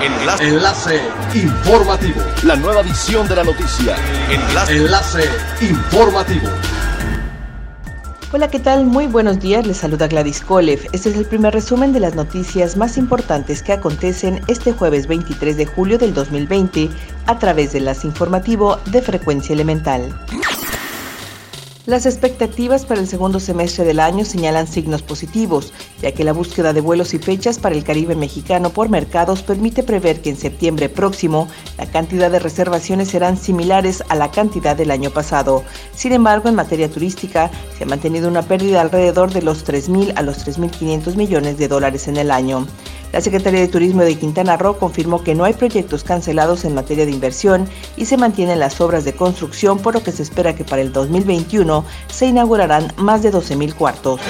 Enlace. Enlace informativo. La nueva edición de la noticia. Enlace. Enlace informativo. Hola, ¿qué tal? Muy buenos días, les saluda Gladys Kolev. Este es el primer resumen de las noticias más importantes que acontecen este jueves 23 de julio del 2020 a través de las informativo de frecuencia elemental. Las expectativas para el segundo semestre del año señalan signos positivos, ya que la búsqueda de vuelos y fechas para el Caribe mexicano por mercados permite prever que en septiembre próximo la cantidad de reservaciones serán similares a la cantidad del año pasado. Sin embargo, en materia turística se ha mantenido una pérdida alrededor de los 3.000 a los 3.500 millones de dólares en el año. La Secretaría de Turismo de Quintana Roo confirmó que no hay proyectos cancelados en materia de inversión y se mantienen las obras de construcción, por lo que se espera que para el 2021 se inaugurarán más de 12.000 cuartos.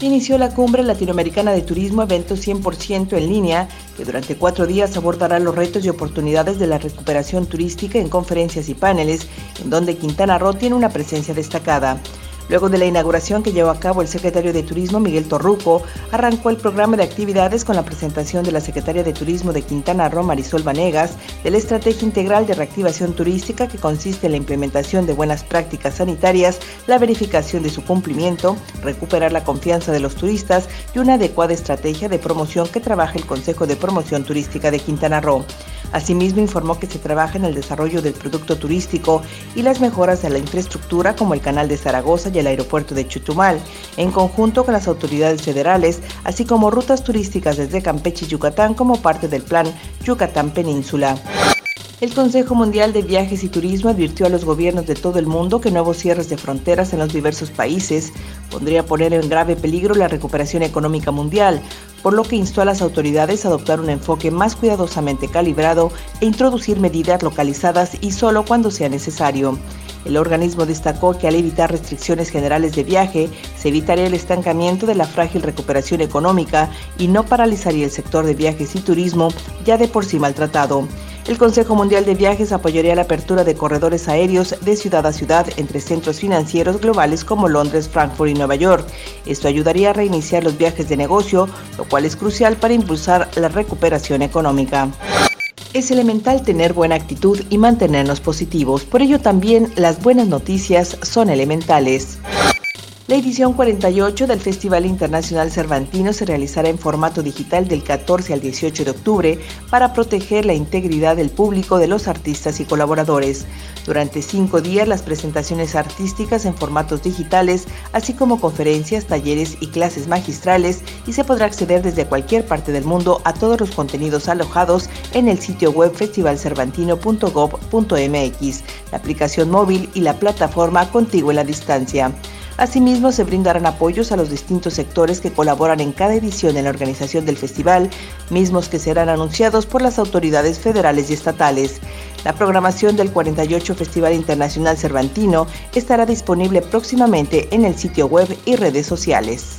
Inició la Cumbre Latinoamericana de Turismo, evento 100% en línea, que durante cuatro días abordará los retos y oportunidades de la recuperación turística en conferencias y paneles, en donde Quintana Roo tiene una presencia destacada. Luego de la inauguración que llevó a cabo el secretario de Turismo Miguel Torruco, arrancó el programa de actividades con la presentación de la secretaria de Turismo de Quintana Roo, Marisol Vanegas, de la estrategia integral de reactivación turística que consiste en la implementación de buenas prácticas sanitarias, la verificación de su cumplimiento, recuperar la confianza de los turistas y una adecuada estrategia de promoción que trabaja el Consejo de Promoción Turística de Quintana Roo. Asimismo, informó que se trabaja en el desarrollo del producto turístico y las mejoras de la infraestructura como el canal de Zaragoza y el aeropuerto de Chutumal, en conjunto con las autoridades federales, así como rutas turísticas desde Campeche y Yucatán como parte del plan Yucatán Península. El Consejo Mundial de Viajes y Turismo advirtió a los gobiernos de todo el mundo que nuevos cierres de fronteras en los diversos países podría poner en grave peligro la recuperación económica mundial, por lo que instó a las autoridades a adoptar un enfoque más cuidadosamente calibrado e introducir medidas localizadas y solo cuando sea necesario. El organismo destacó que al evitar restricciones generales de viaje, se evitaría el estancamiento de la frágil recuperación económica y no paralizaría el sector de viajes y turismo ya de por sí maltratado. El Consejo Mundial de Viajes apoyaría la apertura de corredores aéreos de ciudad a ciudad entre centros financieros globales como Londres, Frankfurt y Nueva York. Esto ayudaría a reiniciar los viajes de negocio, lo cual es crucial para impulsar la recuperación económica. Es elemental tener buena actitud y mantenernos positivos, por ello también las buenas noticias son elementales. La edición 48 del Festival Internacional Cervantino se realizará en formato digital del 14 al 18 de octubre para proteger la integridad del público de los artistas y colaboradores. Durante cinco días las presentaciones artísticas en formatos digitales, así como conferencias, talleres y clases magistrales, y se podrá acceder desde cualquier parte del mundo a todos los contenidos alojados en el sitio web festivalcervantino.gov.mx, la aplicación móvil y la plataforma Contigo en la Distancia. Asimismo, se brindarán apoyos a los distintos sectores que colaboran en cada edición en la organización del festival, mismos que serán anunciados por las autoridades federales y estatales. La programación del 48 Festival Internacional Cervantino estará disponible próximamente en el sitio web y redes sociales.